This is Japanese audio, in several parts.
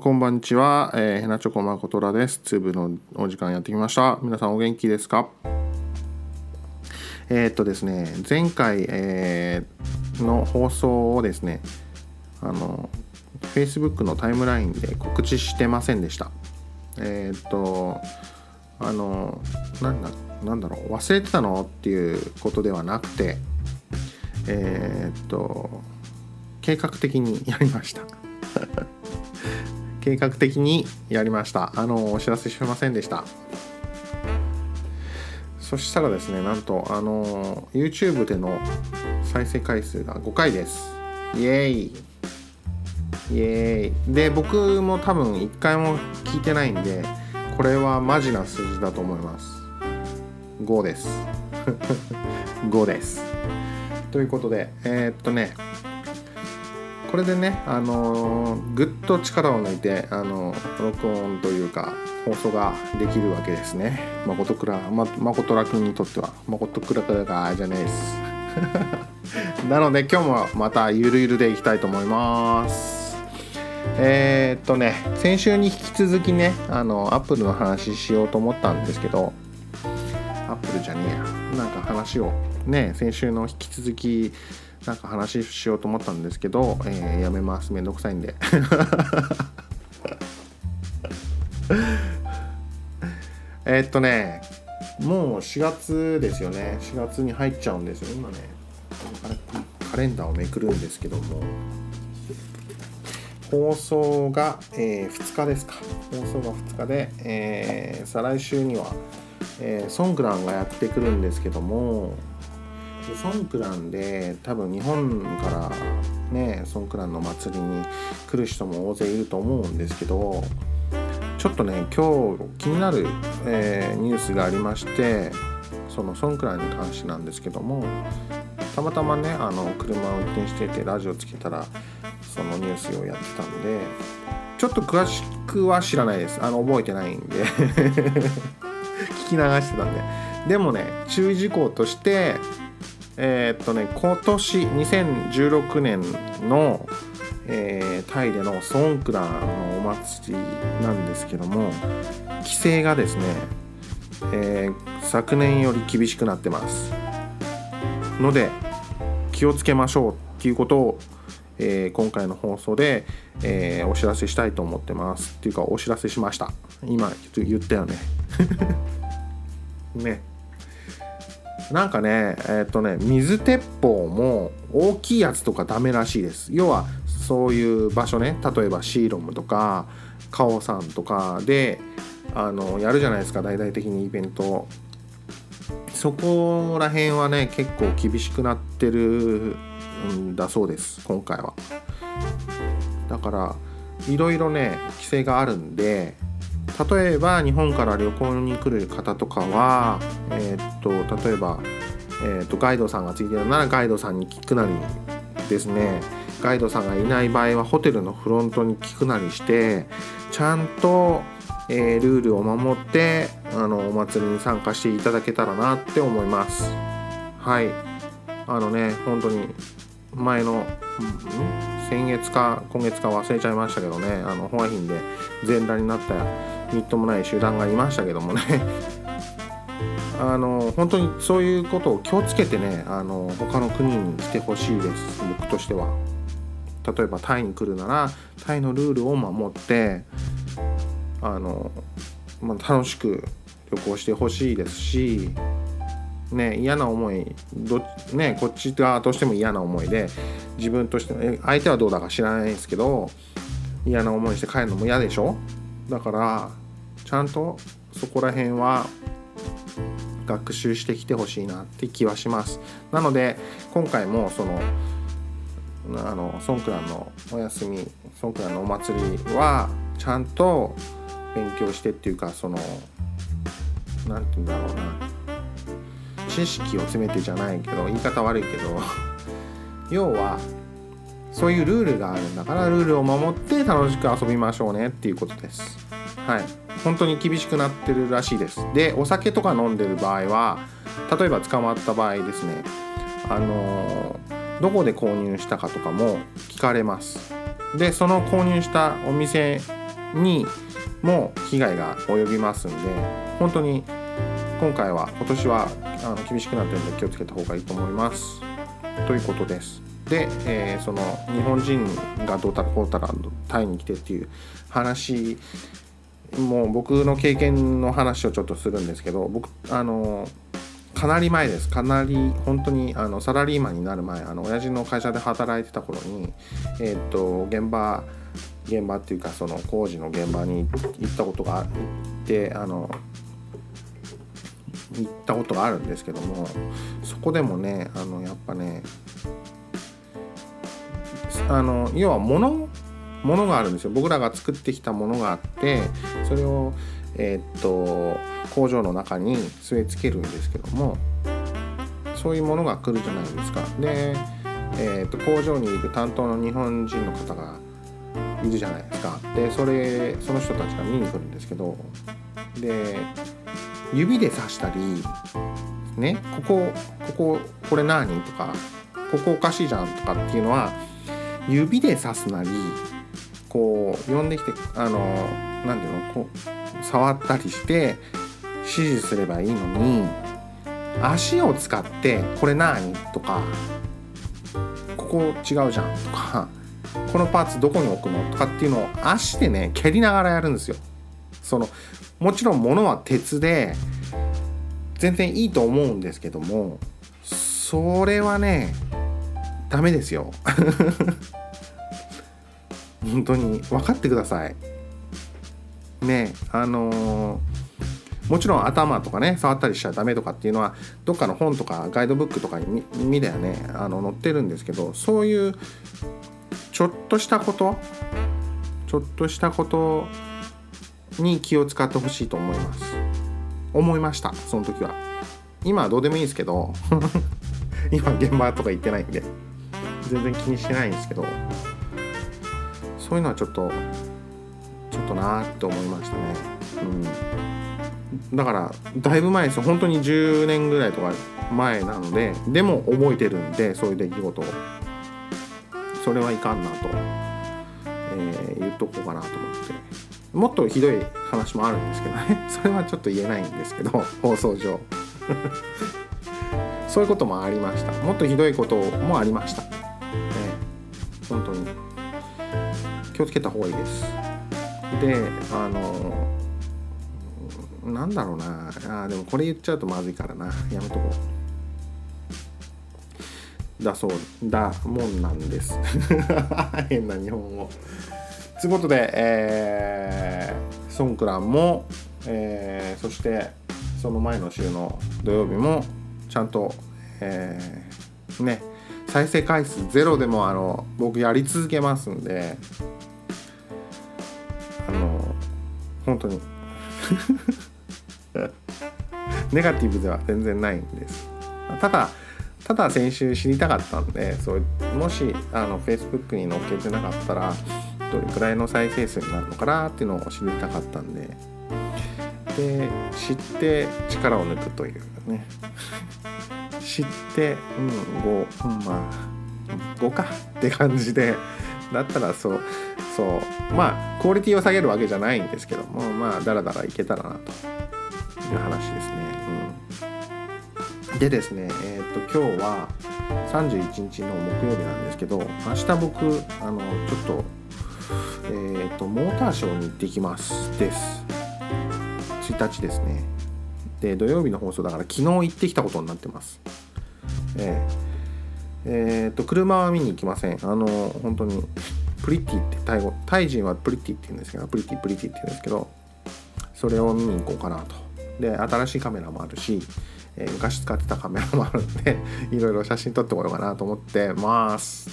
こんばんちは、えー、ヘナチョコまことらです。ツーブのお時間やってきました。皆さんお元気ですか？えー、っとですね、前回、えーの放送をですね、あの、Facebook のタイムラインで告知してませんでした。えー、っと、あの、なんだ、なんだろう、忘れてたの？っていうことではなくて、えー、っと、計画的にやりました。計画的にやりました。あのお知らせしませんでした。そしたらですねなんとあの YouTube での再生回数が5回です。イエーイ。イエーイ。で僕も多分1回も聞いてないんでこれはマジな数字だと思います。5です。5です。ということでえー、っとねこれでね、あのー、ぐっと力を抜いて、あのー、録音というか放送ができるわけですね。誠くら、ま、誠ら君にとっては、誠くらくらがじゃないです。なので今日もまたゆるゆるでいきたいと思います。えー、っとね、先週に引き続きね、あの、アップルの話しようと思ったんですけど、アップルじゃねえや、なんか話をね、先週の引き続き、なんか話しようと思ったんですけど、えー、やめます。めんどくさいんで。えっとねもう4月ですよね。4月に入っちゃうんですよ。今ねカレンダーをめくるんですけども。放送が、えー、2日ですか。放送が2日で、えー、再来週には、えー、ソングランがやってくるんですけども。ソンクランで多分日本からねソンクランの祭りに来る人も大勢いると思うんですけどちょっとね今日気になる、えー、ニュースがありましてそのソンクランに関してなんですけどもたまたまねあの車を運転しててラジオつけたらそのニュースをやってたんでちょっと詳しくは知らないです。あの覚えてないんで。聞き流してたんで。でもね注意事項としてえー、っとね今年2016年の、えー、タイでのソンクラのお祭りなんですけども規制がですね、えー、昨年より厳しくなってます。ので気をつけましょうっていうことを、えー、今回の放送で、えー、お知らせしたいと思ってます。っていうかお知らせしました。今言ったよね。ね。なんかねえっ、ー、とね水鉄砲も大きいやつとかダメらしいです。要はそういう場所ね例えばシーロムとかカオさんとかであのやるじゃないですか大々的にイベント。そこら辺はね結構厳しくなってるんだそうです今回は。だからいろいろね規制があるんで例えば日本から旅行に来る方とかは、えー、っと例えば、えー、っとガイドさんがついてるならガイドさんに聞くなりですね。ガイドさんがいない場合はホテルのフロントに聞くなりしてちゃんと、えー、ルールを守ってあのお祭りに参加していただけたらなって思います。はい。あのね本当に前の、先月か今月か忘れちゃいましたけどねあのホアヒンで全裸になったみっともない集団がいましたけどもね。あの本当にそういうことを気をつけてねあの他の国に来てほしいです。僕としては。例えばタイに来るならタイのルールを守ってあの、まあ、楽しく旅行してほしいですしね嫌な思いど、ね、こっち側としても嫌な思いで自分として相手はどうだか知らないですけど嫌な思いして帰るのも嫌でしょ？だからちゃんとそこら辺は学習してきてほしいなって気はします。なので今回もそのあのソンクランのお休みソンクランのお祭りはちゃんと勉強してっていうかその何て言うんだろうな。知識を詰めてじゃないけど言い方悪いけど 要はそういうルールがあるんだからルールを守って楽しく遊びましょうねっていうことです。はい。本当に厳しくなってるらしいです。でお酒とか飲んでる場合は例えば捕まった場合ですねあのー、どこで購入したかとかも聞かれます。でその購入したお店にも被害が及びますんで本当に今回は今年はあの厳しくなってるんで気をつけた方がいいと思います。ということです。で、えー、その日本人がどうたらこうたらタイに来てっていう話もう僕の経験の話をちょっとするんですけど僕あのかなり前です。かなり本当にあのサラリーマンになる前あの親父の会社で働いてた頃にえっ、と現場現場っていうかその工事の現場に行ったことがあってあの行ったことがあるんですけどもそこでもねあのやっぱねあの要は物物があるんですよ。僕らが作ってきたものがあってそれをえー、っと工場の中に据え付けるんですけどもそういうものが来るじゃないですか。で、えー、っと工場にいる担当の日本人の方がいるじゃないですか。でそれその人たちが見に来るんですけどで指で指したりねこここここれ何とかここおかしいじゃんとかっていうのは指で指すなりこう呼んできてあの何ていうのこう触ったりして指示すればいいのに足を使って「これ何?」とか「ここ違うじゃん」とか「このパーツどこに置くの?」とかっていうのを足でね蹴りながらやるんですよ。そのもちろん物は鉄で全然いいと思うんですけどもそれはねダメですよ 本当に分かってください。ねあのー、もちろん頭とかね触ったりしちゃダメとかっていうのはどっかの本とかガイドブックとかに見りゃね。あの載ってるんですけどそういうちょっとしたことちょっとしたことに気を使ってほしいと思います。思いましたその時は。今はどうでもいいですけど 今現場とか行ってないんで全然気にしてないんですけど。そういうのはちょっとちょっとなーって思いましたね。うん。だからだいぶ前です本当に10年ぐらいとか前なのででも覚えてるんでそういう出来事を。それはいかんなと、えー、言っとこうかなと思って。もっとひどい話もあるんですけどね。それはちょっと言えないんですけど放送上。そういうこともありました。もっとひどいこともありました。ね。本当に。気をつけた方がいいです。であのなんだろうな。あでもこれ言っちゃうとまずいからな。やめとこう。だそうだもんなんです。変な日本語。ということで、えー、ソンクランも、えー、そしてその前の週の土曜日もちゃんと、えー、ね再生回数ゼロでもあの僕やり続けますんで本当に。ネガティブでは全然ないんです。ただただ先週知りたかったんでそうもしあの Facebook に載っけてなかったらどれくらいの再生数になるのかなっていうのを知りたかったんで。で知って力を抜くというかね。知ってうん5、うん、まあ5か。って感じでだったらそうそう。まあクオリティを下げるわけじゃないんですけどもまあだらだらいけたらなと。いう話ですね。うん、でですねえっ、と今日は31日の木曜日なんですけど明日僕あのちょっとえーと、モーターショーに行ってきます。です。1日ですね。で土曜日の放送だから昨日行ってきたことになってます。えー、えー、と車は見に行きません。あの本当に pretty ってタイ語タイ人は pretty って言うんですけど pretty pretty って言うんですけどそれを見に行こうかなと。で新しいカメラもあるし、えー、昔使ってたカメラもあるんで いろいろ写真撮ってこようかなと思ってます。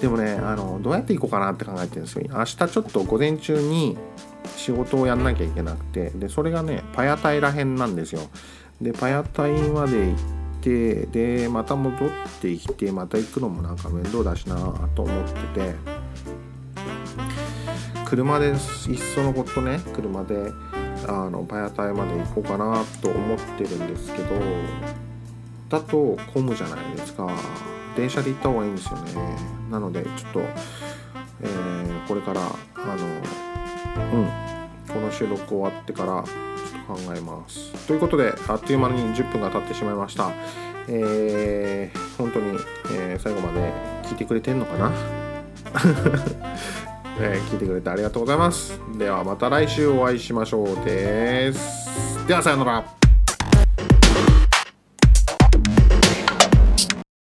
でもねあのどうやって行こうかなって考えてるんですよ。明日ちょっと午前中に仕事をやんなきゃいけなくてでそれがねパヤタイらへんなんですよ。でパヤタイまで行ってでまた戻ってきてまた行くのもなんか面倒だしなと思ってて。車でいっそのことね車であのパヤタイまで行こうかなと思ってるんですけどだと混むじゃないですか。電車で行った方がいいんですよね。なのでちょっとえーこれからあのうんこの収録終わってから考えます。ということであっという間に10分が経ってしまいました。えー本当に、えー最後まで聞いてくれてんのかな？え ー聞いてくれてありがとうございます。ではまた来週お会いしましょうです。ではさようなら。